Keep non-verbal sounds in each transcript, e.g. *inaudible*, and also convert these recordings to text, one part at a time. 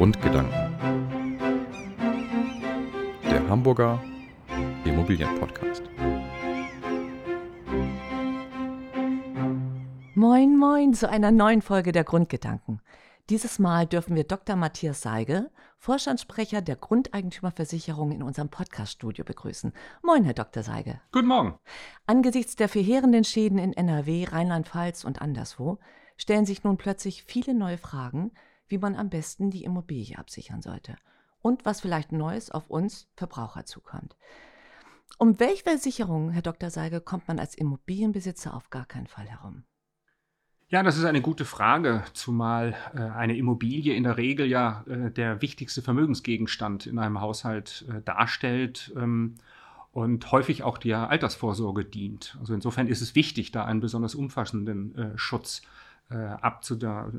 Grundgedanken. Der Hamburger Immobilienpodcast. Moin, moin zu einer neuen Folge der Grundgedanken. Dieses Mal dürfen wir Dr. Matthias Seige, Vorstandssprecher der Grundeigentümerversicherung, in unserem Podcaststudio begrüßen. Moin, Herr Dr. Seige. Guten Morgen. Angesichts der verheerenden Schäden in NRW, Rheinland-Pfalz und anderswo stellen sich nun plötzlich viele neue Fragen, wie man am besten die Immobilie absichern sollte und was vielleicht Neues auf uns Verbraucher zukommt. Um welche Versicherung, Herr Dr. Seige, kommt man als Immobilienbesitzer auf gar keinen Fall herum? Ja, das ist eine gute Frage, zumal äh, eine Immobilie in der Regel ja äh, der wichtigste Vermögensgegenstand in einem Haushalt äh, darstellt ähm, und häufig auch der Altersvorsorge dient. Also insofern ist es wichtig, da einen besonders umfassenden äh, Schutz äh,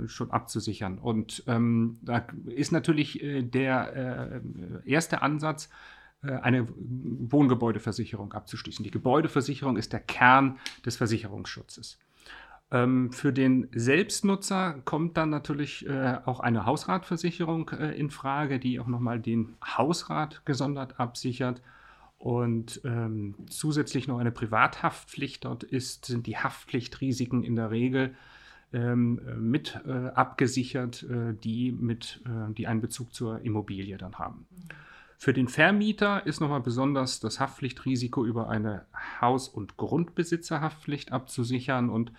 schon abzusichern. Und ähm, da ist natürlich äh, der erste Ansatz, eine Wohngebäudeversicherung abzuschließen. Die Gebäudeversicherung ist der Kern des Versicherungsschutzes. Ähm, für den Selbstnutzer kommt dann natürlich äh, auch eine Hausratversicherung äh, in Frage, die auch nochmal den Hausrat gesondert absichert. Und ähm, zusätzlich noch eine Privathaftpflicht. Dort ist, sind die Haftpflichtrisiken in der Regel ähm, mit äh, abgesichert, äh, die, mit, äh, die einen Bezug zur Immobilie dann haben. Für den Vermieter ist nochmal besonders das Haftpflichtrisiko über eine Haus- und Grundbesitzerhaftpflicht abzusichern und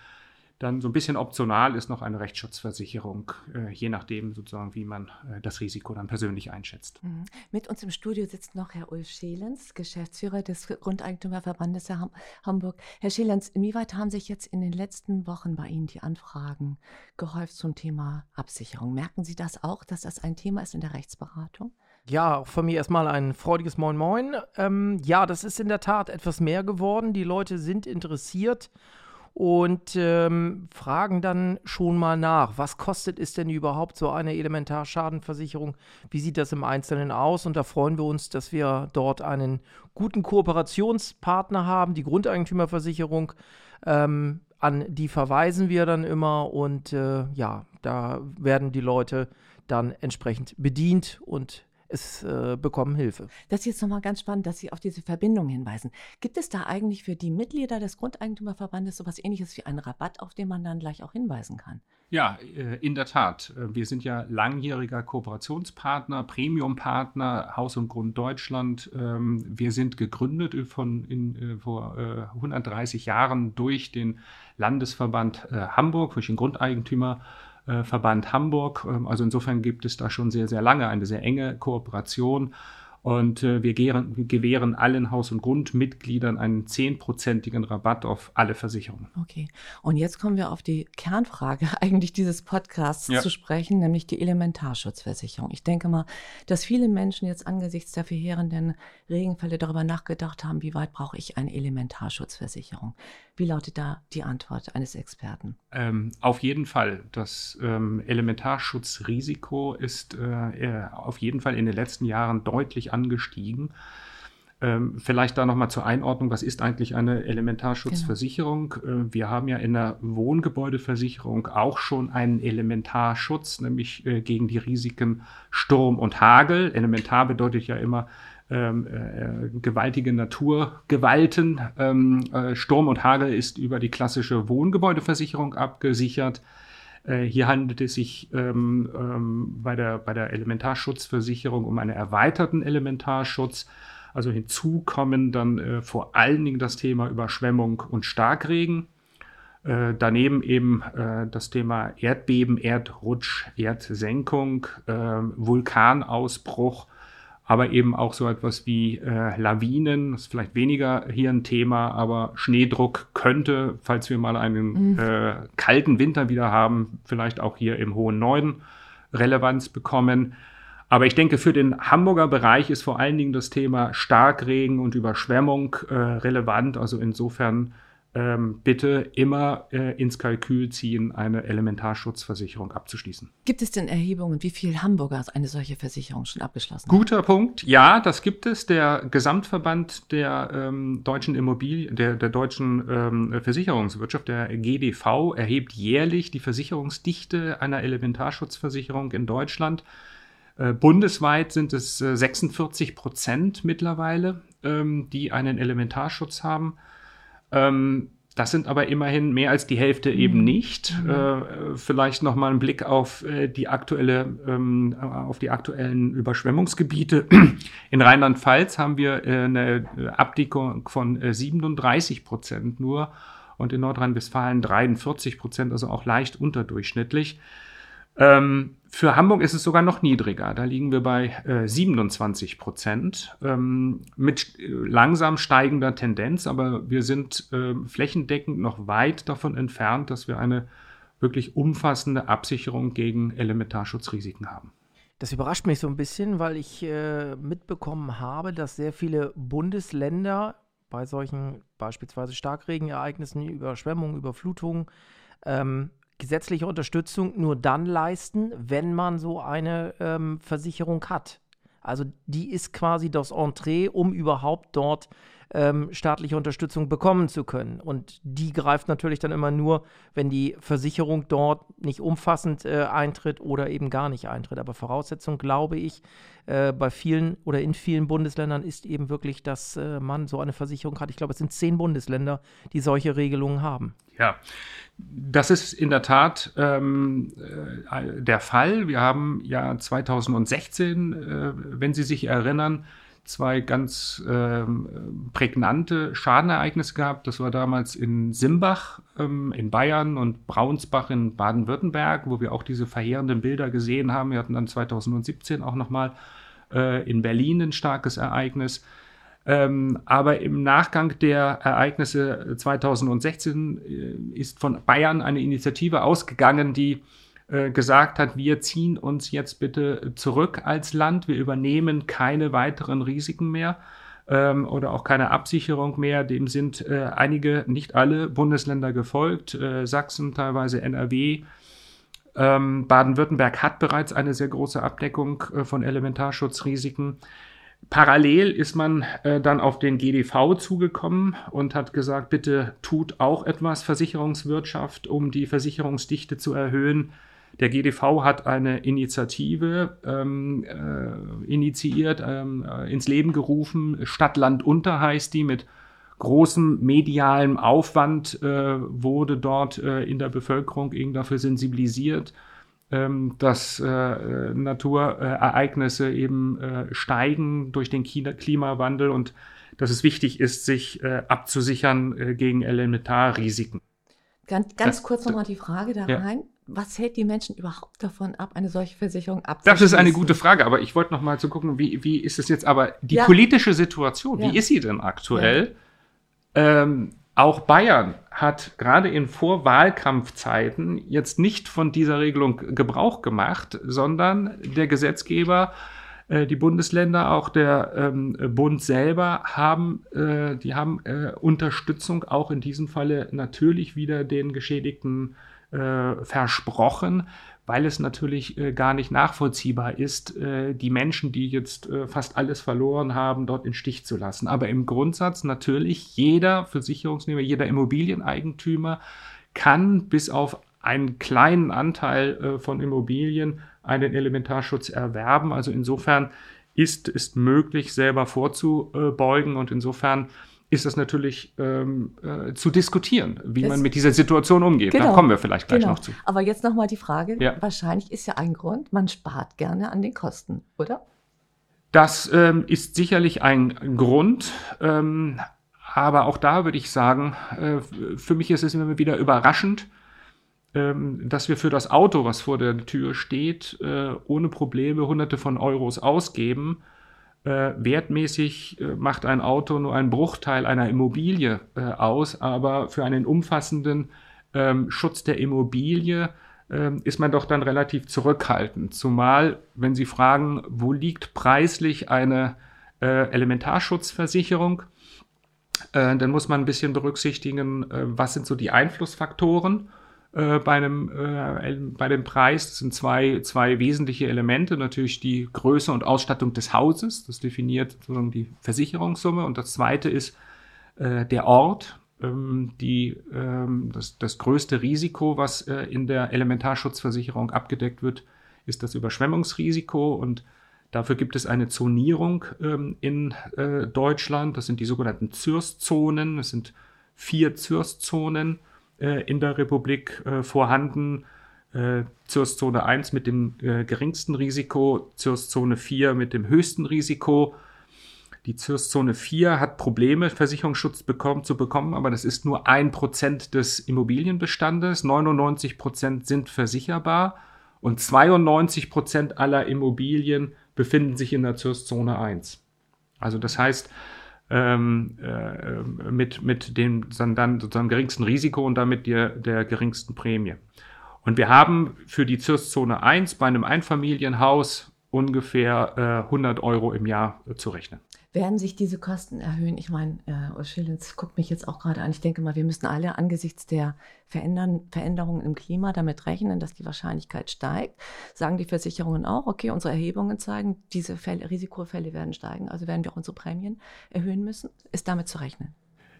dann so ein bisschen optional ist noch eine Rechtsschutzversicherung, äh, je nachdem sozusagen, wie man äh, das Risiko dann persönlich einschätzt. Mhm. Mit uns im Studio sitzt noch Herr Ulf Schelens, Geschäftsführer des Grundeigentümerverbandes Ham Hamburg. Herr Schelens, inwieweit haben sich jetzt in den letzten Wochen bei Ihnen die Anfragen gehäuft zum Thema Absicherung? Merken Sie das auch, dass das ein Thema ist in der Rechtsberatung? Ja, auch von mir erstmal ein freudiges Moin Moin. Ähm, ja, das ist in der Tat etwas mehr geworden. Die Leute sind interessiert und ähm, fragen dann schon mal nach, was kostet es denn überhaupt so eine Elementarschadenversicherung? Wie sieht das im Einzelnen aus? Und da freuen wir uns, dass wir dort einen guten Kooperationspartner haben, die Grundeigentümerversicherung. Ähm, an die verweisen wir dann immer und äh, ja, da werden die Leute dann entsprechend bedient und es äh, bekommen Hilfe. Das ist jetzt nochmal ganz spannend, dass Sie auf diese Verbindung hinweisen. Gibt es da eigentlich für die Mitglieder des Grundeigentümerverbandes so etwas ähnliches wie einen Rabatt, auf den man dann gleich auch hinweisen kann? Ja, äh, in der Tat. Äh, wir sind ja langjähriger Kooperationspartner, Premiumpartner, Haus und Grund Deutschland. Ähm, wir sind gegründet von in, äh, vor 130 Jahren durch den Landesverband Hamburg, durch den Grundeigentümer äh, Verband Hamburg. Ähm, also insofern gibt es da schon sehr, sehr lange eine sehr enge Kooperation. Und äh, wir gewähren, gewähren allen Haus- und Grundmitgliedern einen zehnprozentigen Rabatt auf alle Versicherungen. Okay. Und jetzt kommen wir auf die Kernfrage *laughs* eigentlich dieses Podcasts ja. zu sprechen, nämlich die Elementarschutzversicherung. Ich denke mal, dass viele Menschen jetzt angesichts der verheerenden Regenfälle darüber nachgedacht haben, wie weit brauche ich eine Elementarschutzversicherung? Wie lautet da die Antwort eines Experten? Ähm, auf jeden Fall. Das ähm, Elementarschutzrisiko ist äh, auf jeden Fall in den letzten Jahren deutlich angestiegen. Ähm, vielleicht da nochmal zur Einordnung, was ist eigentlich eine Elementarschutzversicherung? Genau. Äh, wir haben ja in der Wohngebäudeversicherung auch schon einen Elementarschutz, nämlich äh, gegen die Risiken Sturm und Hagel. Elementar bedeutet ja immer ähm, äh, gewaltige Naturgewalten. Ähm, äh, Sturm und Hagel ist über die klassische Wohngebäudeversicherung abgesichert. Äh, hier handelt es sich ähm, ähm, bei, der, bei der Elementarschutzversicherung um einen erweiterten Elementarschutz. Also hinzu kommen dann äh, vor allen Dingen das Thema Überschwemmung und Starkregen. Äh, daneben eben äh, das Thema Erdbeben, Erdrutsch, Erdsenkung, äh, Vulkanausbruch aber eben auch so etwas wie äh, Lawinen, das ist vielleicht weniger hier ein Thema, aber Schneedruck könnte, falls wir mal einen mhm. äh, kalten Winter wieder haben, vielleicht auch hier im hohen Norden Relevanz bekommen. Aber ich denke, für den Hamburger Bereich ist vor allen Dingen das Thema Starkregen und Überschwemmung äh, relevant. Also insofern ähm, bitte immer äh, ins Kalkül ziehen, eine Elementarschutzversicherung abzuschließen. Gibt es denn Erhebungen, wie viel Hamburger eine solche Versicherung schon abgeschlossen haben? Guter Punkt. Ja, das gibt es. Der Gesamtverband der ähm, deutschen Immobilien, der, der deutschen ähm, Versicherungswirtschaft, der GDV, erhebt jährlich die Versicherungsdichte einer Elementarschutzversicherung in Deutschland. Äh, bundesweit sind es 46 äh, Prozent mittlerweile, ähm, die einen Elementarschutz haben. Ähm, das sind aber immerhin mehr als die Hälfte eben mhm. nicht. Mhm. Äh, vielleicht noch mal ein Blick auf äh, die aktuelle, ähm, auf die aktuellen Überschwemmungsgebiete. In Rheinland-Pfalz haben wir äh, eine Abdeckung von 37 äh, Prozent nur und in Nordrhein-Westfalen 43 Prozent, also auch leicht unterdurchschnittlich. Ähm, für Hamburg ist es sogar noch niedriger. Da liegen wir bei äh, 27 Prozent ähm, mit äh, langsam steigender Tendenz, aber wir sind äh, flächendeckend noch weit davon entfernt, dass wir eine wirklich umfassende Absicherung gegen Elementarschutzrisiken haben. Das überrascht mich so ein bisschen, weil ich äh, mitbekommen habe, dass sehr viele Bundesländer bei solchen beispielsweise Starkregenereignissen, Überschwemmungen, Überflutungen ähm, gesetzliche Unterstützung nur dann leisten, wenn man so eine ähm, Versicherung hat. Also die ist quasi das Entree, um überhaupt dort ähm, staatliche Unterstützung bekommen zu können. Und die greift natürlich dann immer nur, wenn die Versicherung dort nicht umfassend äh, eintritt oder eben gar nicht eintritt. Aber Voraussetzung, glaube ich, äh, bei vielen oder in vielen Bundesländern ist eben wirklich, dass äh, man so eine Versicherung hat. Ich glaube, es sind zehn Bundesländer, die solche Regelungen haben. Ja, das ist in der Tat ähm, äh, der Fall. Wir haben ja 2016, äh, wenn Sie sich erinnern, zwei ganz ähm, prägnante Schadenereignisse gehabt. Das war damals in Simbach ähm, in Bayern und Braunsbach in Baden-Württemberg, wo wir auch diese verheerenden Bilder gesehen haben. Wir hatten dann 2017 auch nochmal äh, in Berlin ein starkes Ereignis. Ähm, aber im Nachgang der Ereignisse 2016 äh, ist von Bayern eine Initiative ausgegangen, die gesagt hat, wir ziehen uns jetzt bitte zurück als Land, wir übernehmen keine weiteren Risiken mehr ähm, oder auch keine Absicherung mehr. Dem sind äh, einige, nicht alle Bundesländer gefolgt, äh, Sachsen, teilweise NRW. Ähm, Baden-Württemberg hat bereits eine sehr große Abdeckung äh, von Elementarschutzrisiken. Parallel ist man äh, dann auf den GDV zugekommen und hat gesagt, bitte tut auch etwas Versicherungswirtschaft, um die Versicherungsdichte zu erhöhen. Der GDV hat eine Initiative ähm, äh, initiiert, ähm, äh, ins Leben gerufen. Stadt, Land, Unter heißt die, mit großem medialem Aufwand äh, wurde dort äh, in der Bevölkerung eben dafür sensibilisiert ähm, dass äh, Naturereignisse eben äh, steigen durch den Klimawandel und dass es wichtig ist, sich abzusichern gegen Elementarrisiken. Ganz, ganz das, kurz nochmal die Frage da ja. Was hält die Menschen überhaupt davon ab, eine solche Versicherung abzuschließen? Das ist eine gute Frage, aber ich wollte noch mal zu gucken, wie, wie ist es jetzt, aber die ja. politische Situation, ja. wie ist sie denn aktuell? Ähm, auch Bayern hat gerade in Vorwahlkampfzeiten jetzt nicht von dieser Regelung Gebrauch gemacht, sondern der Gesetzgeber, äh, die Bundesländer, auch der ähm, Bund selber haben, äh, die haben äh, Unterstützung auch in diesem Falle natürlich wieder den Geschädigten äh, versprochen weil es natürlich äh, gar nicht nachvollziehbar ist, äh, die Menschen, die jetzt äh, fast alles verloren haben, dort in Stich zu lassen. Aber im Grundsatz natürlich jeder Versicherungsnehmer, jeder Immobilieneigentümer kann bis auf einen kleinen Anteil äh, von Immobilien einen Elementarschutz erwerben. Also insofern ist es möglich, selber vorzubeugen und insofern ist das natürlich ähm, äh, zu diskutieren, wie das, man mit dieser Situation umgeht. Genau, da kommen wir vielleicht gleich genau. noch zu. Aber jetzt nochmal die Frage, ja. wahrscheinlich ist ja ein Grund, man spart gerne an den Kosten, oder? Das ähm, ist sicherlich ein Grund, ähm, aber auch da würde ich sagen, äh, für mich ist es immer wieder überraschend, ähm, dass wir für das Auto, was vor der Tür steht, äh, ohne Probleme Hunderte von Euros ausgeben äh, wertmäßig äh, macht ein Auto nur einen Bruchteil einer Immobilie äh, aus, aber für einen umfassenden ähm, Schutz der Immobilie ähm, ist man doch dann relativ zurückhaltend. Zumal, wenn Sie fragen, wo liegt preislich eine äh, Elementarschutzversicherung, äh, dann muss man ein bisschen berücksichtigen, äh, was sind so die Einflussfaktoren äh, bei, einem, äh, bei dem Preis. Das sind zwei, zwei wesentliche Elemente. Natürlich die Größe und Ausstattung des Hauses. Das definiert sozusagen die Versicherungssumme. Und das zweite ist äh, der Ort. Ähm, die, ähm, das, das größte Risiko, was äh, in der Elementarschutzversicherung abgedeckt wird, ist das Überschwemmungsrisiko. Und Dafür gibt es eine Zonierung ähm, in äh, Deutschland. Das sind die sogenannten ZÜRS-Zonen. Es sind vier ZÜRS-Zonen in der Republik äh, vorhanden. Äh, ZÜRS-Zone 1 mit dem äh, geringsten Risiko, ZÜRS-Zone 4 mit dem höchsten Risiko. Die ZÜRS-Zone 4 hat Probleme, Versicherungsschutz bekommen, zu bekommen, aber das ist nur ein Prozent des Immobilienbestandes. 99 Prozent sind versicherbar und 92 Prozent aller Immobilien befinden sich in der ZÜRS-Zone 1. Also das heißt, ähm, äh, mit, mit dem dann sozusagen geringsten Risiko und damit der, der geringsten Prämie. Und wir haben für die ZÜRS-Zone 1 bei einem Einfamilienhaus ungefähr äh, 100 Euro im Jahr äh, zu rechnen. Werden sich diese Kosten erhöhen? Ich meine, äh, Schillens guckt mich jetzt auch gerade an. Ich denke mal, wir müssen alle angesichts der Verändern, Veränderungen im Klima damit rechnen, dass die Wahrscheinlichkeit steigt. Sagen die Versicherungen auch, okay, unsere Erhebungen zeigen, diese Fälle, Risikofälle werden steigen, also werden wir auch unsere Prämien erhöhen müssen. Ist damit zu rechnen?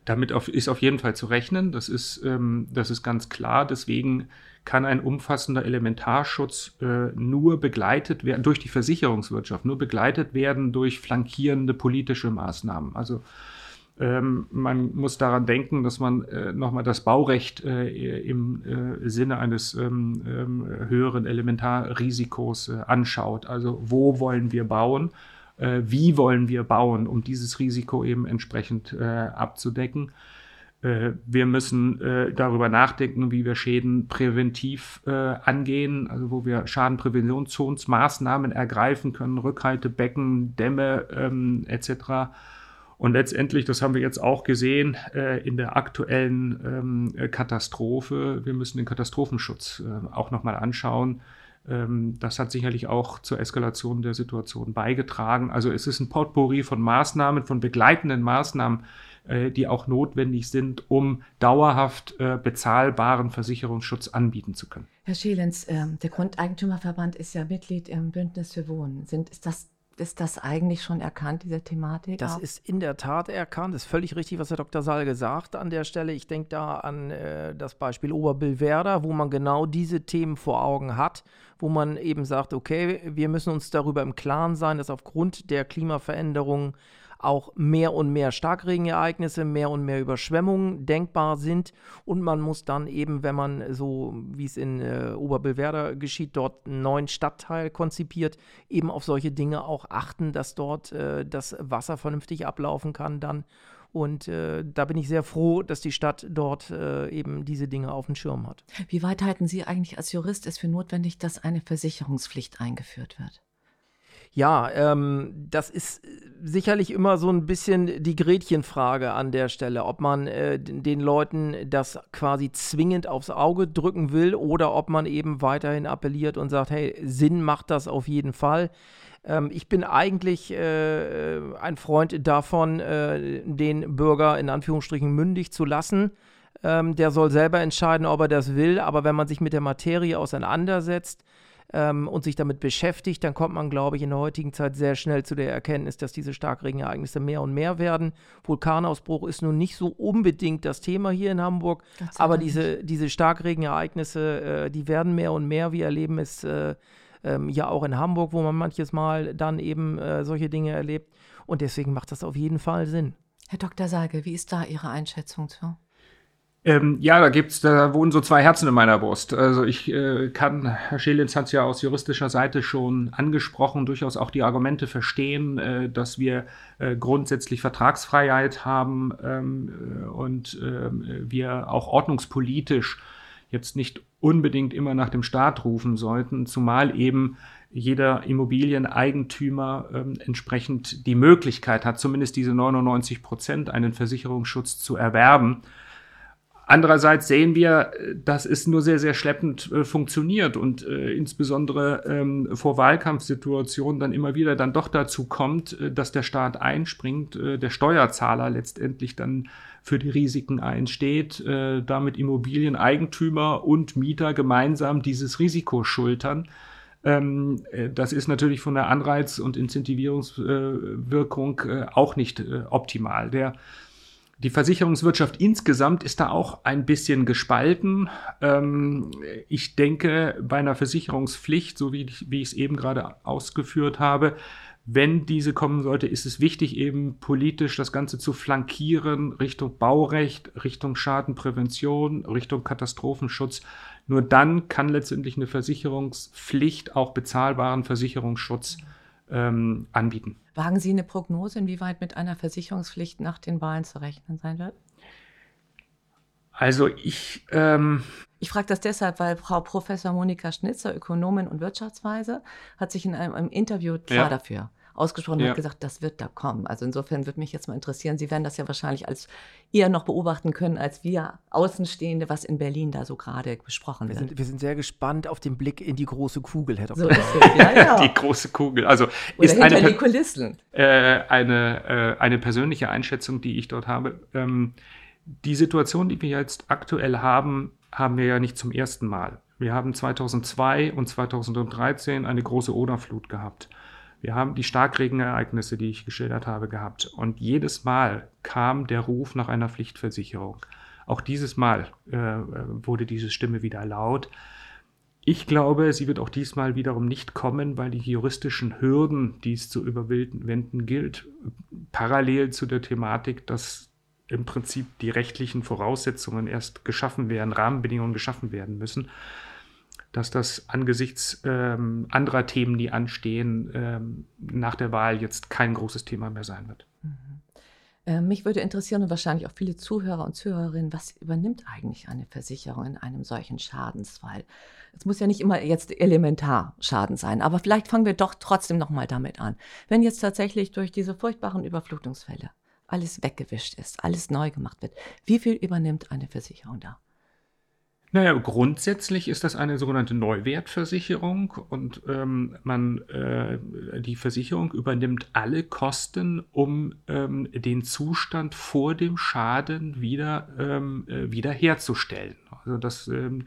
Damit auf, ist auf jeden Fall zu rechnen. Das ist, ähm, das ist ganz klar. Deswegen kann ein umfassender Elementarschutz äh, nur begleitet werden durch die Versicherungswirtschaft, nur begleitet werden durch flankierende politische Maßnahmen. Also ähm, man muss daran denken, dass man äh, nochmal das Baurecht äh, im äh, Sinne eines ähm, ähm, höheren Elementarrisikos äh, anschaut. Also wo wollen wir bauen? Äh, wie wollen wir bauen, um dieses Risiko eben entsprechend äh, abzudecken? Äh, wir müssen äh, darüber nachdenken, wie wir Schäden präventiv äh, angehen, also wo wir Schadenpräventionsmaßnahmen ergreifen können, Rückhaltebecken, Dämme ähm, etc. Und letztendlich, das haben wir jetzt auch gesehen äh, in der aktuellen ähm, Katastrophe, wir müssen den Katastrophenschutz äh, auch nochmal anschauen. Ähm, das hat sicherlich auch zur Eskalation der Situation beigetragen. Also es ist ein Potpourri von Maßnahmen, von begleitenden Maßnahmen, äh, die auch notwendig sind, um dauerhaft äh, bezahlbaren Versicherungsschutz anbieten zu können. Herr Schelens, äh, der Grundeigentümerverband ist ja Mitglied im Bündnis für Wohnen. Sind, ist das ist das eigentlich schon erkannt, diese Thematik? Das auch? ist in der Tat erkannt. Das ist völlig richtig, was Herr Dr. Salge sagt an der Stelle. Ich denke da an äh, das Beispiel Oberbillwerder, wo man genau diese Themen vor Augen hat, wo man eben sagt, okay, wir müssen uns darüber im Klaren sein, dass aufgrund der Klimaveränderungen auch mehr und mehr Starkregenereignisse, mehr und mehr Überschwemmungen denkbar sind. Und man muss dann eben, wenn man so, wie es in äh, Oberbillwerder geschieht, dort einen neuen Stadtteil konzipiert, eben auf solche Dinge auch achten, dass dort äh, das Wasser vernünftig ablaufen kann dann. Und äh, da bin ich sehr froh, dass die Stadt dort äh, eben diese Dinge auf dem Schirm hat. Wie weit halten Sie eigentlich als Jurist es für notwendig, dass eine Versicherungspflicht eingeführt wird? Ja, ähm, das ist sicherlich immer so ein bisschen die Gretchenfrage an der Stelle, ob man äh, den Leuten das quasi zwingend aufs Auge drücken will oder ob man eben weiterhin appelliert und sagt, hey, Sinn macht das auf jeden Fall. Ähm, ich bin eigentlich äh, ein Freund davon, äh, den Bürger in Anführungsstrichen mündig zu lassen. Ähm, der soll selber entscheiden, ob er das will, aber wenn man sich mit der Materie auseinandersetzt, ähm, und sich damit beschäftigt, dann kommt man, glaube ich, in der heutigen Zeit sehr schnell zu der Erkenntnis, dass diese Starkregenereignisse mehr und mehr werden. Vulkanausbruch ist nun nicht so unbedingt das Thema hier in Hamburg, aber diese, diese Starkregenereignisse, äh, die werden mehr und mehr. Wir erleben es äh, ähm, ja auch in Hamburg, wo man manches Mal dann eben äh, solche Dinge erlebt. Und deswegen macht das auf jeden Fall Sinn. Herr Dr. Salge, wie ist da Ihre Einschätzung zu? Ähm, ja, da gibt's, da wohnen so zwei Herzen in meiner Brust. Also ich äh, kann, Herr Schelins hat es ja aus juristischer Seite schon angesprochen, durchaus auch die Argumente verstehen, äh, dass wir äh, grundsätzlich Vertragsfreiheit haben ähm, äh, und ähm, wir auch ordnungspolitisch jetzt nicht unbedingt immer nach dem Staat rufen sollten, zumal eben jeder Immobilieneigentümer ähm, entsprechend die Möglichkeit hat, zumindest diese 99 Prozent einen Versicherungsschutz zu erwerben. Andererseits sehen wir, dass es nur sehr, sehr schleppend äh, funktioniert und äh, insbesondere ähm, vor Wahlkampfsituationen dann immer wieder dann doch dazu kommt, äh, dass der Staat einspringt, äh, der Steuerzahler letztendlich dann für die Risiken einsteht, äh, damit Immobilieneigentümer und Mieter gemeinsam dieses Risiko schultern. Ähm, äh, das ist natürlich von der Anreiz- und Incentivierungswirkung auch nicht optimal. Der Die Versicherungswirtschaft insgesamt ist da auch ein bisschen gespalten. Ähm, ich denke, bei einer Versicherungspflicht, so wie wie ich es eben gerade ausgeführt habe, wenn diese kommen sollte, ist es wichtig, eben politisch das Ganze zu flankieren Richtung Baurecht, Richtung Schadenprävention, Richtung Katastrophenschutz. Nur dann kann letztendlich eine Versicherungspflicht auch bezahlbaren Versicherungsschutz ähm, anbieten. Wagen Sie eine Prognose, inwieweit mit einer Versicherungspflicht nach den Wahlen zu rechnen sein wird? Also ich. Ähm ich frage das deshalb, weil Frau Professor Monika Schnitzer, Ökonomin und Wirtschaftsweise, hat sich in einem, einem Interview klar ja. dafür ausgesprochen und ja. hat gesagt, das wird da kommen. Also insofern würde mich jetzt mal interessieren, Sie werden das ja wahrscheinlich als eher noch beobachten können, als wir Außenstehende, was in Berlin da so gerade besprochen wir wird. Sind, wir sind sehr gespannt auf den Blick in die große Kugel, Herr Dr. So ja, ja. *laughs* Die große Kugel. Also Oder ist hinter eine, die Kulissen. Äh, eine, äh, eine persönliche Einschätzung, die ich dort habe. Ähm, die Situation, die wir jetzt aktuell haben, haben wir ja nicht zum ersten Mal. Wir haben 2002 und 2013 eine große Oderflut gehabt. Wir haben die Starkregenereignisse, die ich geschildert habe, gehabt. Und jedes Mal kam der Ruf nach einer Pflichtversicherung. Auch dieses Mal äh, wurde diese Stimme wieder laut. Ich glaube, sie wird auch diesmal wiederum nicht kommen, weil die juristischen Hürden, die es zu überwinden gilt, parallel zu der Thematik, dass im Prinzip die rechtlichen Voraussetzungen erst geschaffen werden, Rahmenbedingungen geschaffen werden müssen, dass das angesichts ähm, anderer Themen, die anstehen, ähm, nach der Wahl jetzt kein großes Thema mehr sein wird. Mhm. Äh, mich würde interessieren und wahrscheinlich auch viele Zuhörer und Zuhörerinnen, was übernimmt eigentlich eine Versicherung in einem solchen Schadensfall? Es muss ja nicht immer jetzt Elementarschaden sein, aber vielleicht fangen wir doch trotzdem nochmal damit an. Wenn jetzt tatsächlich durch diese furchtbaren Überflutungsfälle alles weggewischt ist, alles neu gemacht wird, wie viel übernimmt eine Versicherung da? Naja, grundsätzlich ist das eine sogenannte Neuwertversicherung und ähm, man, äh, die Versicherung übernimmt alle Kosten, um ähm, den Zustand vor dem Schaden wieder ähm, äh, wiederherzustellen. Also das ähm,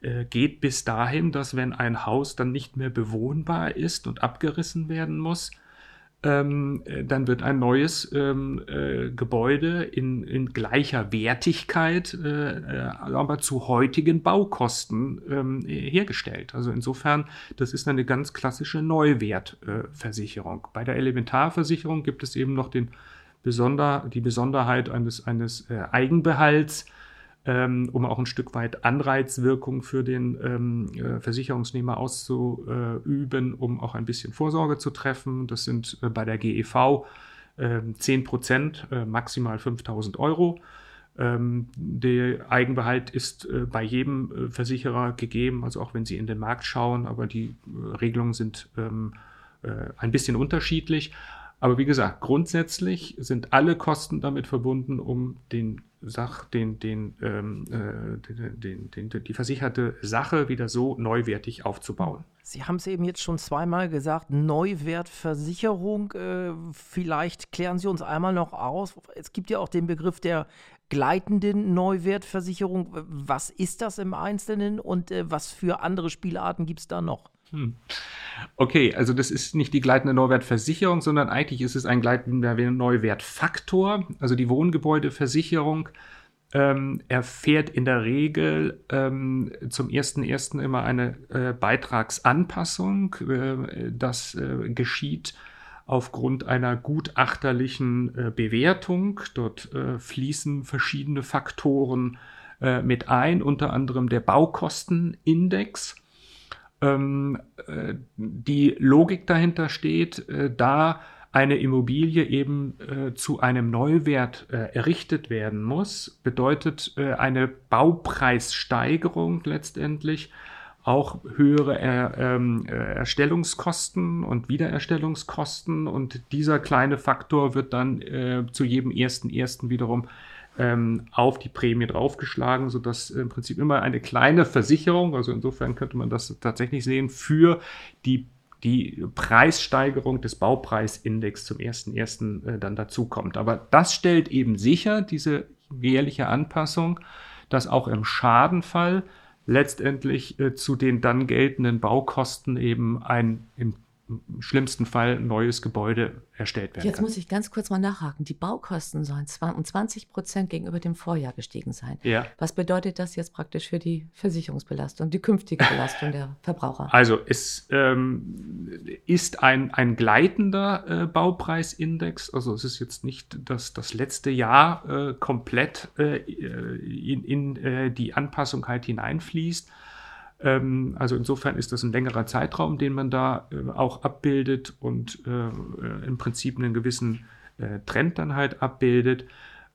äh, geht bis dahin, dass wenn ein Haus dann nicht mehr bewohnbar ist und abgerissen werden muss, ähm, äh, dann wird ein neues ähm, äh, Gebäude in, in, gleicher Wertigkeit, äh, äh, aber zu heutigen Baukosten ähm, hergestellt. Also insofern, das ist eine ganz klassische Neuwertversicherung. Bei der Elementarversicherung gibt es eben noch den Besonder, die Besonderheit eines, eines äh, Eigenbehalts ähm, um auch ein Stück weit Anreizwirkung für den ähm, äh, Versicherungsnehmer auszuüben, um auch ein bisschen Vorsorge zu treffen. Das sind äh, bei der GEV äh, 10 Prozent, äh, maximal 5000 Euro. Ähm, der Eigenbehalt ist äh, bei jedem äh, Versicherer gegeben, also auch wenn Sie in den Markt schauen, aber die Regelungen sind ähm, ein bisschen unterschiedlich. Aber wie gesagt, grundsätzlich sind alle Kosten damit verbunden, um den Sach, den, den, ähm, äh, den, den, den, die versicherte Sache wieder so neuwertig aufzubauen. Sie haben es eben jetzt schon zweimal gesagt, Neuwertversicherung. Äh, vielleicht klären Sie uns einmal noch aus. Es gibt ja auch den Begriff der gleitenden Neuwertversicherung. Was ist das im Einzelnen und äh, was für andere Spielarten gibt es da noch? Hm. Okay, also das ist nicht die gleitende Neuwertversicherung, sondern eigentlich ist es ein gleitender Neuwertfaktor. Also die Wohngebäudeversicherung ähm, erfährt in der Regel ähm, zum 1.1. immer eine äh, Beitragsanpassung. Äh, das äh, geschieht aufgrund einer gutachterlichen äh, Bewertung. Dort äh, fließen verschiedene Faktoren äh, mit ein, unter anderem der Baukostenindex ähm, äh, die Logik dahinter steht, äh, da eine Immobilie eben äh, zu einem Neuwert äh, errichtet werden muss, bedeutet äh, eine Baupreissteigerung letztendlich auch höhere er, ähm, äh, Erstellungskosten und Wiedererstellungskosten. Und dieser kleine Faktor wird dann zu jedem ersten ersten wiederum ähm, auf die Prämie draufgeschlagen, sodass im Prinzip immer eine kleine Versicherung, also insofern könnte man das tatsächlich sehen, für die die Preissteigerung des Baupreisindex zum 1.1. Äh, dann dazukommt. Aber das stellt eben sicher, diese jährliche Anpassung, dass auch im Schadenfall letztendlich äh, zu den dann geltenden Baukosten eben ein im schlimmsten Fall ein neues Gebäude erstellt werden Jetzt kann. muss ich ganz kurz mal nachhaken. Die Baukosten sollen um 20 Prozent gegenüber dem Vorjahr gestiegen sein. Ja. Was bedeutet das jetzt praktisch für die Versicherungsbelastung, die künftige Belastung der Verbraucher? Also es ähm, ist ein, ein gleitender äh, Baupreisindex. Also es ist jetzt nicht, dass das letzte Jahr äh, komplett äh, in, in äh, die Anpassung halt hineinfließt. Ähm, also insofern ist das ein längerer Zeitraum, den man da äh, auch abbildet und äh, im Prinzip einen gewissen äh, Trend dann halt abbildet.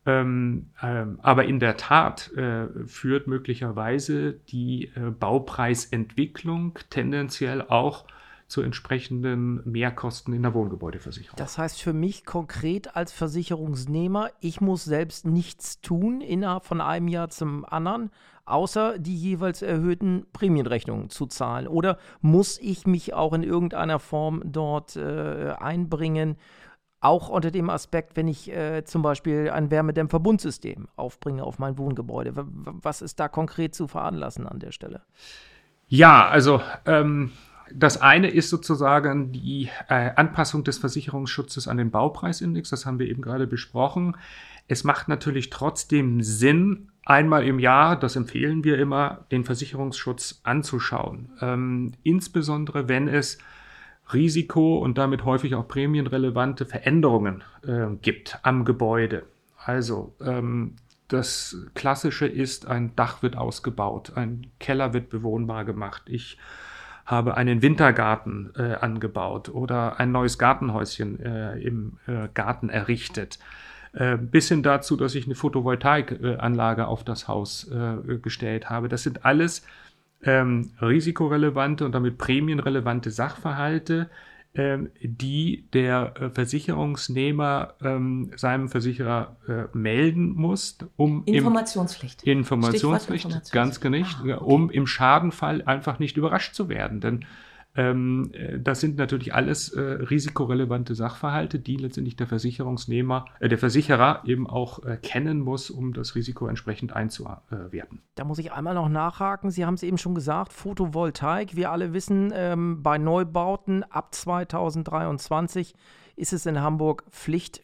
Ähm, ähm, aber in der Tat äh, führt möglicherweise die äh, Baupreisentwicklung tendenziell auch zu entsprechenden Mehrkosten in der Wohngebäudeversicherung. Das heißt für mich konkret als Versicherungsnehmer, ich muss selbst nichts tun innerhalb von einem Jahr zum anderen, außer die jeweils erhöhten Prämienrechnungen zu zahlen. Oder muss ich mich auch in irgendeiner Form dort äh, einbringen? Auch unter dem Aspekt, wenn ich äh, zum Beispiel ein Wärmedämmverbundsystem aufbringe auf mein Wohngebäude. Was ist da konkret zu veranlassen an der Stelle? Ja, also ähm, das eine ist sozusagen die äh, Anpassung des Versicherungsschutzes an den Baupreisindex. Das haben wir eben gerade besprochen. Es macht natürlich trotzdem Sinn, einmal im Jahr, das empfehlen wir immer, den Versicherungsschutz anzuschauen. Ähm, insbesondere wenn es Risiko und damit häufig auch prämienrelevante Veränderungen äh, gibt am Gebäude. Also ähm, das Klassische ist, ein Dach wird ausgebaut, ein Keller wird bewohnbar gemacht. Ich habe einen Wintergarten äh, angebaut oder ein neues Gartenhäuschen äh, im äh, Garten errichtet. Äh, bis hin dazu, dass ich eine Photovoltaikanlage auf das Haus äh, gestellt habe. Das sind alles ähm, risikorelevante und damit prämienrelevante Sachverhalte, ähm, die der äh, Versicherungsnehmer ähm, seinem Versicherer äh, melden muss, um Informationspflicht. im Informationspflicht, Stichwort ganz Informationspflicht. genau, Ah, okay. um im Schadenfall einfach nicht überrascht zu werden. Denn ähm, äh, das sind natürlich alles äh, risikorelevante Sachverhalte, die letztendlich der Versicherungsnehmer, äh, der Versicherer eben auch äh, kennen muss, um das Risiko entsprechend einzuwerten. Da muss ich einmal noch nachhaken. Sie haben es eben schon gesagt, Photovoltaik. Wir alle wissen, ähm, bei Neubauten ab 2023 ist es in Hamburg Pflicht,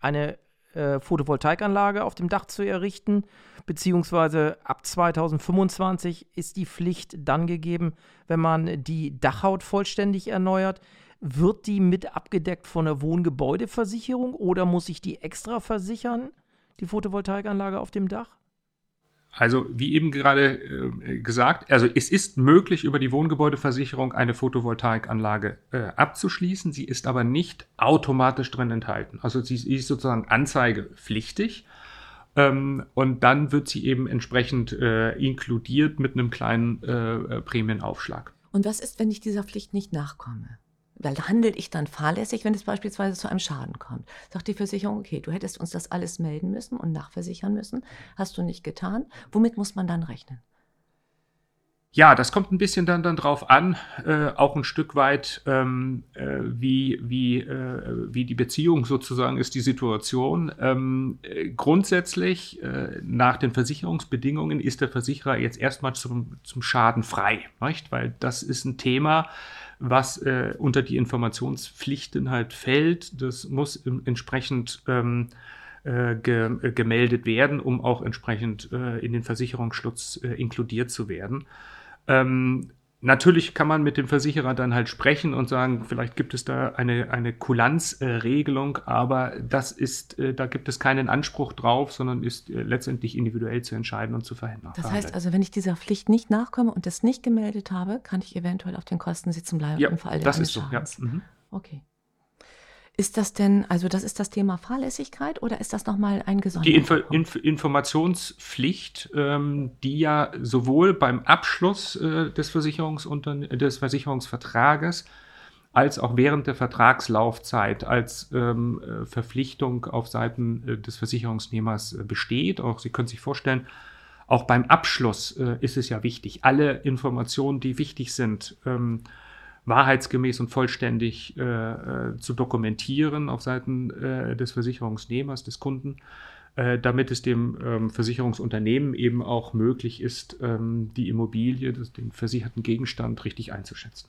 eine äh, Photovoltaikanlage auf dem Dach zu errichten, beziehungsweise ab 2025 ist die Pflicht dann gegeben, wenn man die Dachhaut vollständig erneuert. Wird die mit abgedeckt von der Wohngebäudeversicherung oder muss ich die extra versichern, die Photovoltaikanlage auf dem Dach? Also wie eben gerade äh, gesagt, also es ist möglich, über die Wohngebäudeversicherung eine Photovoltaikanlage äh, abzuschließen. Sie ist aber nicht automatisch drin enthalten. Also sie ist sozusagen anzeigepflichtig. Ähm, und dann wird sie eben entsprechend äh, inkludiert mit einem kleinen äh, Prämienaufschlag. Und was ist, wenn ich dieser Pflicht nicht nachkomme? Weil handle ich dann fahrlässig, wenn es beispielsweise zu einem Schaden kommt? Sagt die Versicherung, okay, du hättest uns das alles melden müssen und nachversichern müssen, hast du nicht getan. Womit muss man dann rechnen? Ja, das kommt ein bisschen dann, dann drauf an, äh, auch ein Stück weit, ähm, äh, wie, wie, äh, wie die Beziehung sozusagen ist, die Situation. Ähm, äh, grundsätzlich, äh, nach den Versicherungsbedingungen, ist der Versicherer jetzt erstmal zum, zum Schaden frei, nicht? weil das ist ein Thema, was äh, unter die Informationspflichten halt fällt. Das muss im, entsprechend ähm, äh, ge, äh, gemeldet werden, um auch entsprechend äh, in den Versicherungsschutz äh, inkludiert zu werden. Ähm, natürlich kann man mit dem Versicherer dann halt sprechen und sagen, vielleicht gibt es da eine, eine Kulanzregelung, aber das ist, äh, da gibt es keinen Anspruch drauf, sondern ist äh, letztendlich individuell zu entscheiden und zu verhindern. Das heißt also, wenn ich dieser Pflicht nicht nachkomme und das nicht gemeldet habe, kann ich eventuell auf den Kosten sitzen bleiben ja, im Fall das eines ist so. Ja. Mhm. Okay. Ist das denn, also das ist das Thema Fahrlässigkeit oder ist das nochmal ein Die gesonderter Info Punkt? Inf Informationspflicht, ähm, die ja sowohl beim Abschluss äh, des, Versicherungsunterne des Versicherungsvertrages als auch während der Vertragslaufzeit als ähm, äh, Verpflichtung auf Seiten äh, des Versicherungsnehmers äh, besteht. Auch Sie können sich vorstellen, auch beim Abschluss äh, ist es ja wichtig, alle Informationen, die wichtig sind, ähm, wahrheitsgemäß und vollständig äh, äh, zu dokumentieren auf Seiten äh, des Versicherungsnehmers, des Kunden, äh, damit es dem ähm, Versicherungsunternehmen eben auch möglich ist, ähm, die Immobilie, das, den versicherten Gegenstand richtig einzuschätzen.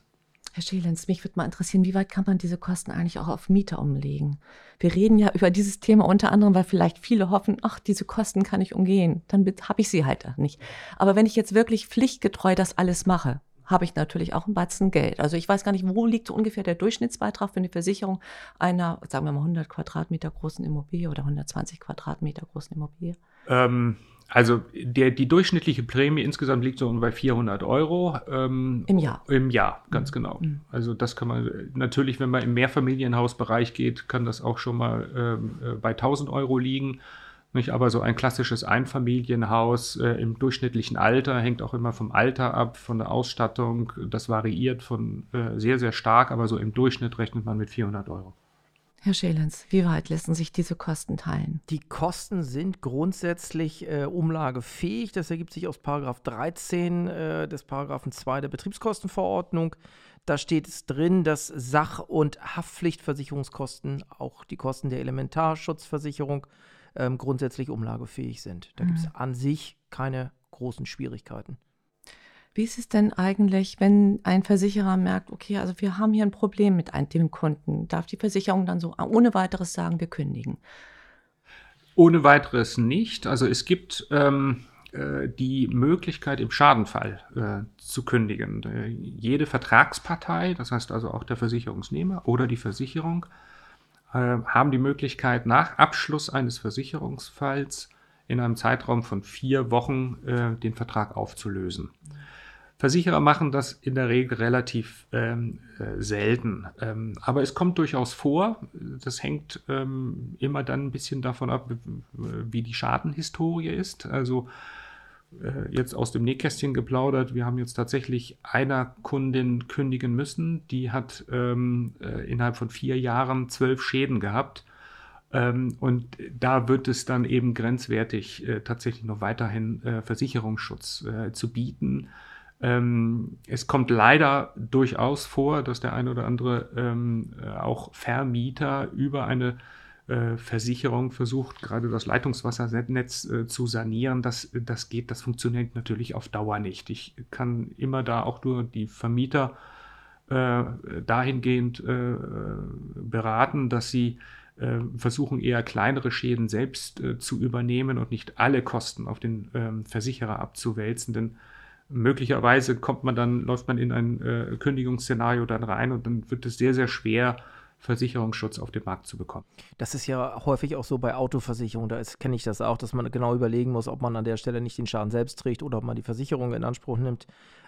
Herr Schelens, mich würde mal interessieren, wie weit kann man diese Kosten eigentlich auch auf Mieter umlegen? Wir reden ja über dieses Thema unter anderem, weil vielleicht viele hoffen, ach, diese Kosten kann ich umgehen. Dann habe ich sie halt nicht. Aber wenn ich jetzt wirklich pflichtgetreu das alles mache, habe ich natürlich auch einen Batzen Geld. Also ich weiß gar nicht, wo liegt so ungefähr der Durchschnittsbeitrag für eine Versicherung einer, sagen wir mal, 100 Quadratmeter großen Immobilie oder 120 Quadratmeter großen Immobilie? Ähm, also der, die durchschnittliche Prämie insgesamt liegt so bei 400 Euro. Ähm, Im Jahr. Im Jahr, ganz mhm. genau. Mhm. Also das kann man natürlich, wenn man im Mehrfamilienhausbereich geht, kann das auch schon mal ähm, äh, bei 1000 Euro liegen. Nicht? Aber so ein klassisches Einfamilienhaus äh, im durchschnittlichen Alter hängt auch immer vom Alter ab, von der Ausstattung. Das variiert von äh, sehr, sehr stark, aber so im Durchschnitt rechnet man mit 400 Euro. Herr Schelens, wie weit lassen sich diese Kosten teilen? Die Kosten sind grundsätzlich äh, umlagefähig. Das ergibt sich aus Paragraph 13 äh, des Paragraphen 2 der Betriebskostenverordnung. Da steht es drin, dass Sach- und Haftpflichtversicherungskosten, auch die Kosten der Elementarschutzversicherung, ähm, grundsätzlich umlagefähig sind. Da mhm. gibt es an sich keine großen Schwierigkeiten. Wie ist es denn eigentlich, wenn ein Versicherer merkt, okay, also wir haben hier ein Problem mit einem, dem Kunden? Darf die Versicherung dann so ohne weiteres sagen, wir kündigen? Ohne weiteres nicht. Also es gibt ähm, äh, die Möglichkeit, im Schadenfall äh, zu kündigen. Äh, jede Vertragspartei, das heißt also auch der Versicherungsnehmer oder die Versicherung, äh, haben die Möglichkeit, nach Abschluss eines Versicherungsfalls in einem Zeitraum von vier Wochen äh, den Vertrag aufzulösen. Versicherer machen das in der Regel relativ ähm, äh, selten. Ähm, aber es kommt durchaus vor. Das hängt ähm, immer dann ein bisschen davon ab, wie die Schadenhistorie ist. Also jetzt aus dem Nähkästchen geplaudert. Wir haben jetzt tatsächlich einer Kundin kündigen müssen. Die hat ähm, äh, innerhalb von vier Jahren zwölf Schäden gehabt. Ähm, und da wird es dann eben grenzwertig, äh, tatsächlich noch weiterhin äh, Versicherungsschutz äh, zu bieten. Ähm, es kommt leider durchaus vor, dass der ein oder andere ähm, äh, auch Vermieter über eine äh, Versicherung versucht, gerade das Leitungswassernetz äh, zu sanieren. Das, das geht, das funktioniert natürlich auf Dauer nicht. Ich kann immer da auch nur die Vermieter äh, dahingehend äh, beraten, dass sie äh, versuchen, eher kleinere Schäden selbst zu übernehmen und nicht alle Kosten auf den ähm, Versicherer abzuwälzen. Denn möglicherweise kommt man dann, läuft man in ein äh, Kündigungsszenario dann rein und dann wird es sehr, sehr schwer, Versicherungsschutz auf den Markt zu bekommen. Das ist ja häufig auch so bei Autoversicherungen, da kenne ich das auch, dass man genau überlegen muss, ob man an der Stelle nicht den Schaden selbst trägt oder ob man die Versicherung in Anspruch nimmt.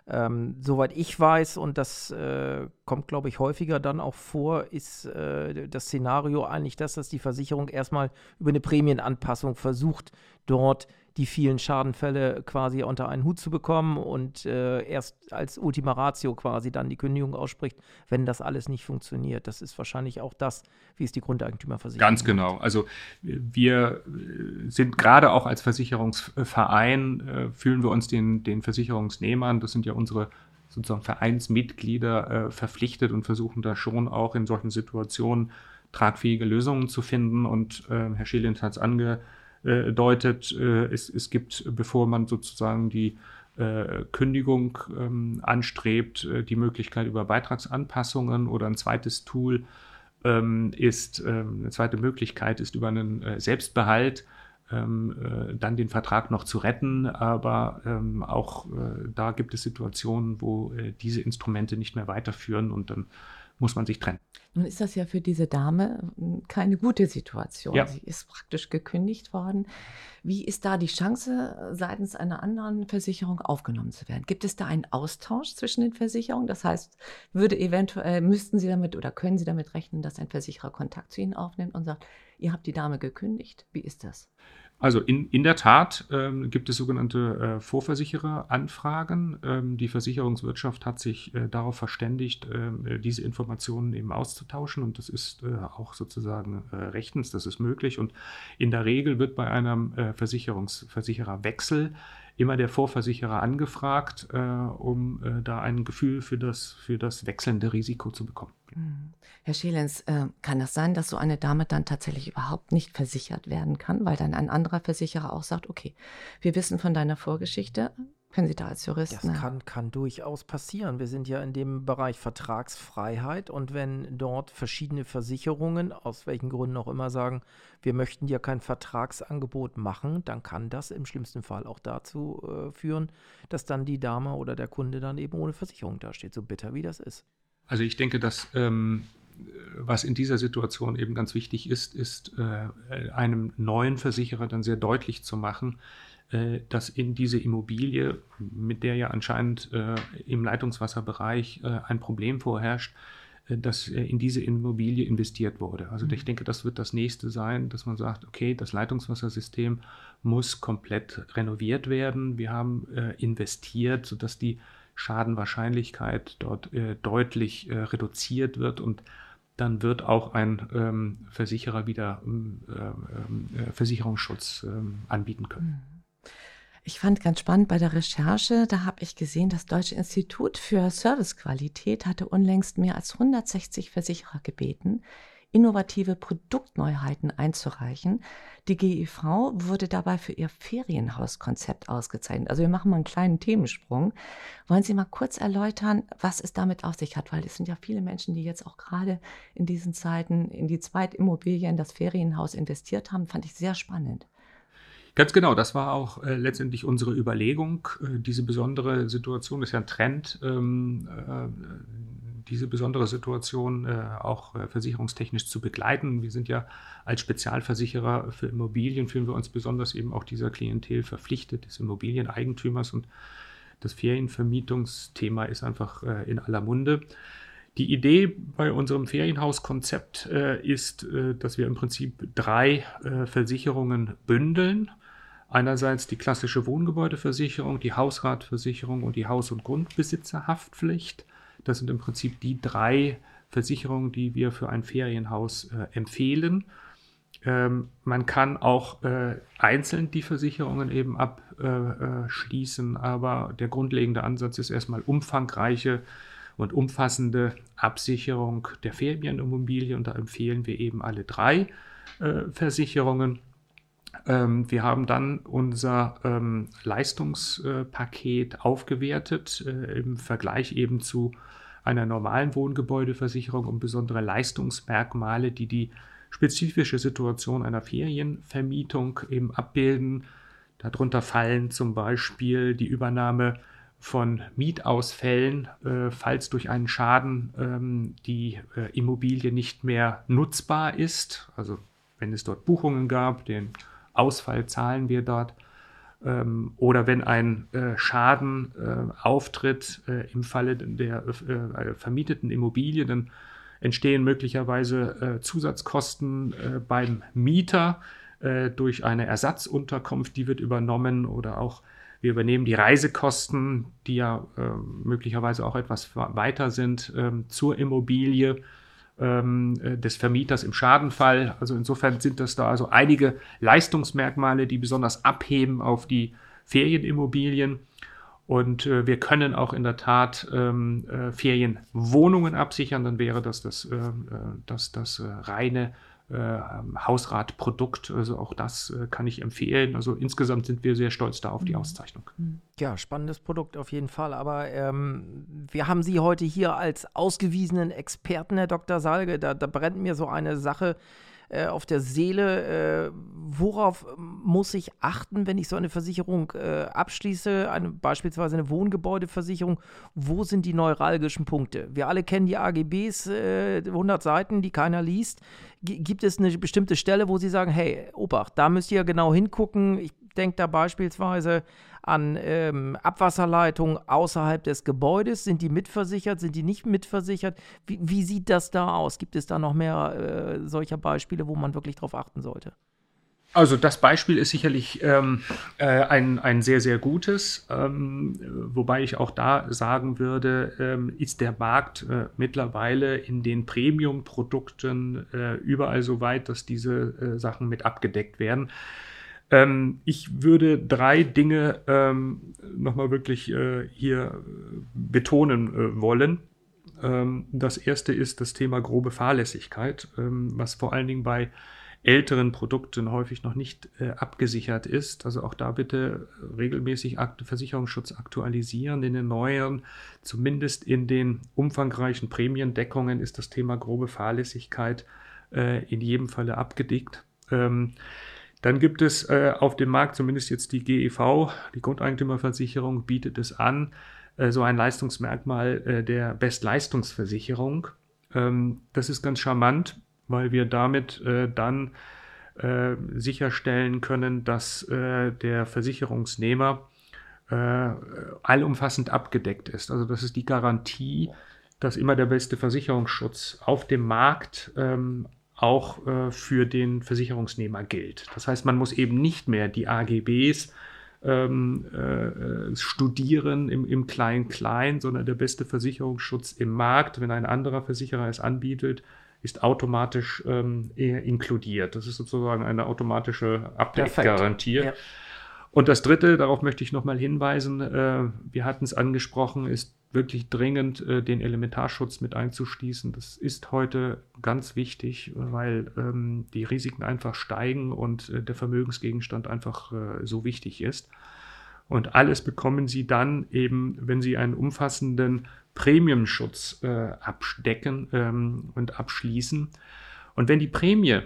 Ähm, soweit ich weiß, und das äh, kommt, glaube ich, häufiger dann auch vor, ist äh, das Szenario eigentlich das, dass die Versicherung erstmal über eine Prämienanpassung versucht, dort die vielen Schadenfälle quasi unter einen Hut zu bekommen und äh, erst als Ultima Ratio quasi dann die Kündigung ausspricht, wenn das alles nicht funktioniert. Das ist wahrscheinlich auch das, wie es die Grundeigentümerversicherung Ganz genau. Also wir äh, sind gerade auch als Versicherungsverein, äh, fühlen wir uns den, den Versicherungsnehmern, das sind ja unsere sozusagen Vereinsmitglieder, äh, verpflichtet und versuchen da schon auch in solchen Situationen tragfähige Lösungen zu finden. Und äh, Herr Schilens hat es ange äh, deutet. Äh, es, es gibt, bevor man sozusagen die äh, Kündigung ähm, anstrebt, äh, die Möglichkeit über Beitragsanpassungen oder ein zweites Tool ähm, ist, ähm, eine zweite Möglichkeit ist über einen äh, Selbstbehalt ähm, äh, dann den Vertrag noch zu retten, aber ähm, auch da gibt es Situationen, wo diese Instrumente nicht mehr weiterführen und dann muss man sich trennen. Nun ist das ja für diese Dame hm, keine gute Situation. Ja. Sie ist praktisch gekündigt worden. Wie ist da die Chance, seitens einer anderen Versicherung aufgenommen zu werden? Gibt es da einen Austausch zwischen den Versicherungen? Das heißt, würde eventuell, müssten Sie damit oder können Sie damit rechnen, dass ein Versicherer Kontakt zu Ihnen aufnimmt und sagt, ihr habt die Dame gekündigt? Wie ist das? Also in, in der Tat ähm, gibt es sogenannte äh, Vorversichereranfragen. Ähm, die Versicherungswirtschaft hat sich äh, darauf verständigt, ähm, äh, diese Informationen eben auszutauschen und das ist äh, auch sozusagen äh, rechtens, das ist möglich. Und in der Regel wird bei einem äh, Versicherungsversichererwechsel immer der Vorversicherer angefragt, um da ein Gefühl für das, für das wechselnde Risiko zu bekommen. Mhm. Herr Schelens, äh, kann das sein, dass so eine Dame dann tatsächlich überhaupt nicht versichert werden kann, weil dann ein anderer Versicherer auch sagt, okay, wir wissen von deiner Vorgeschichte, können Sie da als Jurist? Das kann, kann durchaus passieren. Wir sind ja in dem Bereich Vertragsfreiheit und wenn dort verschiedene Versicherungen, aus welchen Gründen auch immer, sagen, wir möchten dir kein Vertragsangebot machen, dann kann das im schlimmsten Fall auch dazu äh, führen, dass dann die Dame oder der Kunde dann eben ohne Versicherung dasteht, so bitter wie das ist. Also ich denke, dass ähm, was in dieser Situation eben ganz wichtig ist, ist äh, einem neuen Versicherer dann sehr deutlich zu machen, äh, dass in diese Immobilie, mit der ja anscheinend äh, im Leitungswasserbereich äh, ein Problem vorherrscht, äh, dass in diese Immobilie investiert wurde. Also ich mhm. denke, das wird das nächste sein, dass man sagt, okay, das Leitungswassersystem muss komplett renoviert werden. Wir haben äh, investiert, sodass die Schadenwahrscheinlichkeit dort deutlich reduziert wird und dann wird auch ein ähm, Versicherer wieder ähm, äh, Versicherungsschutz ähm, anbieten können. Mhm. Ich fand ganz spannend bei der Recherche, da habe ich gesehen, das Deutsche Institut für Servicequalität hatte unlängst mehr als 160 Versicherer gebeten, innovative Produktneuheiten einzureichen. Die GEV wurde dabei für ihr Ferienhauskonzept ausgezeichnet. Also wir machen mal einen kleinen Themensprung. Wollen Sie mal kurz erläutern, was es damit auf sich hat? Weil es sind ja viele Menschen, die jetzt auch gerade in diesen Zeiten in die Zweitimmobilien, das Ferienhaus investiert haben. Fand ich sehr spannend. Ganz genau, das war auch äh, letztendlich unsere Überlegung. Äh, diese besondere Situation ist ja ein Trend, ähm, äh, diese besondere Situation äh, auch äh, versicherungstechnisch zu begleiten. Wir sind ja als Spezialversicherer für Immobilien, fühlen wir uns besonders eben auch dieser Klientel verpflichtet, des Immobilieneigentümers und das Ferienvermietungsthema ist einfach äh, in aller Munde. Die Idee bei unserem Ferienhauskonzept äh, ist, äh, dass wir im Prinzip drei äh, Versicherungen bündeln. Einerseits die klassische Wohngebäudeversicherung, die Hausratversicherung und die Haus- und Grundbesitzerhaftpflicht. Das sind im Prinzip die drei Versicherungen, die wir für ein Ferienhaus äh, empfehlen. Ähm, man kann auch äh, einzeln die Versicherungen eben abschließen, äh, äh aber der grundlegende Ansatz ist erstmal umfangreiche und umfassende Absicherung der Ferienimmobilie. Und da empfehlen wir eben alle drei äh, Versicherungen. Ähm, wir haben dann unser ähm, Leistungspaket aufgewertet äh, im Vergleich eben zu einer normalen Wohngebäudeversicherung um besondere Leistungsmerkmale, die die spezifische Situation einer Ferienvermietung eben abbilden. Darunter fallen zum Beispiel die Übernahme von Mietausfällen, äh, falls durch einen Schaden ähm, die äh, Immobilie nicht mehr nutzbar ist. Also wenn es dort Buchungen gab, den Ausfall zahlen wir dort. Ähm, oder wenn ein äh, Schaden äh, auftritt äh, im Falle der äh, vermieteten Immobilie, dann entstehen möglicherweise äh, Zusatzkosten äh, beim Mieter durch eine Ersatzunterkunft, die wird übernommen oder auch wir übernehmen die Reisekosten, die ja möglicherweise auch etwas weiter sind, ähm, zur Immobilie ähm, äh, des Vermieters im Schadenfall. Also insofern sind das da also einige Leistungsmerkmale, die besonders abheben auf die Ferienimmobilien. Und äh, wir können auch in der Tat ähm, äh, Ferienwohnungen absichern. Dann wäre das das, äh, äh das, das äh, reine äh, Hausratprodukt. Also auch das äh, kann ich empfehlen. Also insgesamt sind wir sehr stolz da auf die mhm. Auszeichnung. Mhm. Ja, spannendes Produkt auf jeden Fall. Aber ähm, wir haben Sie heute hier als ausgewiesenen Experten, Herr Dr. Salge. Da, da brennt mir so eine Sache äh, auf der Seele. Äh, worauf muss ich achten, wenn ich so eine Versicherung äh, abschließe, eine, beispielsweise eine Wohngebäudeversicherung? Wo sind die neuralgischen Punkte? Wir alle kennen die AGBs, 100 äh, Seiten, die keiner liest. G gibt es eine bestimmte Stelle, wo Sie sagen, hey, Obacht, da müsst ihr genau hingucken. Ich denke da beispielsweise an ähm, Abwasserleitungen außerhalb des Gebäudes? Sind die mitversichert? Sind die nicht mitversichert? Wie, wie sieht das da aus? Gibt es da noch mehr äh, solcher Beispiele, wo man wirklich darauf achten sollte? Also das Beispiel ist sicherlich ähm, äh, ein, ein sehr, sehr gutes, ähm, wobei ich auch da sagen würde, ähm, ist der Markt äh, mittlerweile in den Premium-Produkten äh, überall so weit, dass diese äh, Sachen mit abgedeckt werden. Ähm, ich würde drei Dinge ähm, nochmal wirklich äh, hier betonen äh, wollen. Ähm, das erste ist das Thema grobe Fahrlässigkeit, ähm, was vor allen Dingen bei älteren Produkten häufig noch nicht äh, abgesichert ist. Also auch da bitte regelmäßig Akt Versicherungsschutz aktualisieren. In den neuen, zumindest in den umfangreichen Prämiendeckungen, ist das Thema grobe Fahrlässigkeit äh, in jedem Falle abgedeckt. Ähm, dann gibt es äh, auf dem Markt, zumindest jetzt die GEV, die Grundeigentümerversicherung, bietet es an, äh, so ein Leistungsmerkmal äh, der Bestleistungsversicherung. Ähm, das ist ganz charmant, weil wir damit äh, dann äh, sicherstellen können, dass äh, der Versicherungsnehmer allumfassend abgedeckt ist. Also das ist die Garantie, dass immer der beste Versicherungsschutz auf dem Markt ähm, auch äh, für den Versicherungsnehmer gilt. Das heißt, man muss eben nicht mehr die AGBs ähm, äh, studieren im, Klein-Klein, sondern der beste Versicherungsschutz im Markt, wenn ein anderer Versicherer es anbietet, ist automatisch ähm, inkludiert. Das ist sozusagen eine automatische Update-Garantie. Ja. Und das Dritte, darauf möchte ich nochmal hinweisen, äh, wir hatten es angesprochen, ist wirklich dringend äh, den Elementarschutz mit einzuschließen. Das ist heute ganz wichtig, weil ähm, die Risiken einfach steigen und äh, der Vermögensgegenstand einfach äh, so wichtig ist. Und alles bekommen Sie dann eben, wenn Sie einen umfassenden Premiumschutz äh, abdecken ähm, und abschließen. Und wenn die Prämie,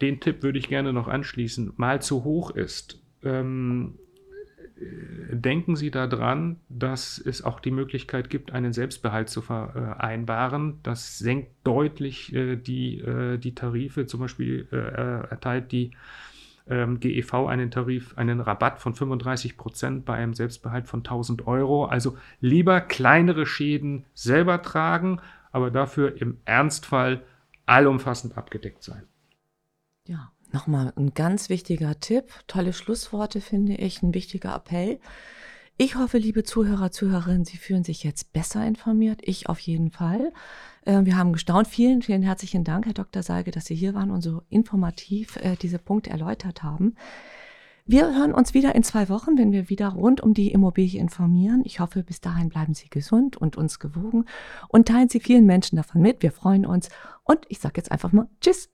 den Tipp würde ich gerne noch anschließen, mal zu hoch ist, ähm, denken Sie daran, dass es auch die Möglichkeit gibt, einen Selbstbehalt zu vereinbaren. Das senkt deutlich äh, die, äh, die Tarife. Zum Beispiel äh, erteilt die ähm, GEV einen Tarif, einen Rabatt von 35 Prozent bei einem Selbstbehalt von 1000 Euro. Also lieber kleinere Schäden selber tragen, aber dafür im Ernstfall allumfassend abgedeckt sein. Ja, Nochmal ein ganz wichtiger Tipp, tolle Schlussworte finde ich, ein wichtiger Appell. Ich hoffe, liebe Zuhörer, Zuhörerinnen, Sie fühlen sich jetzt besser informiert. Ich auf jeden Fall. Äh, wir haben gestaunt. Vielen, vielen herzlichen Dank, Herr Dr. Salge, dass Sie hier waren und so informativ äh, diese Punkte erläutert haben. Wir hören uns wieder in zwei Wochen, wenn wir wieder rund um die Immobilie informieren. Ich hoffe, bis dahin bleiben Sie gesund und uns gewogen und teilen Sie vielen Menschen davon mit. Wir freuen uns. Und ich sage jetzt einfach mal Tschüss.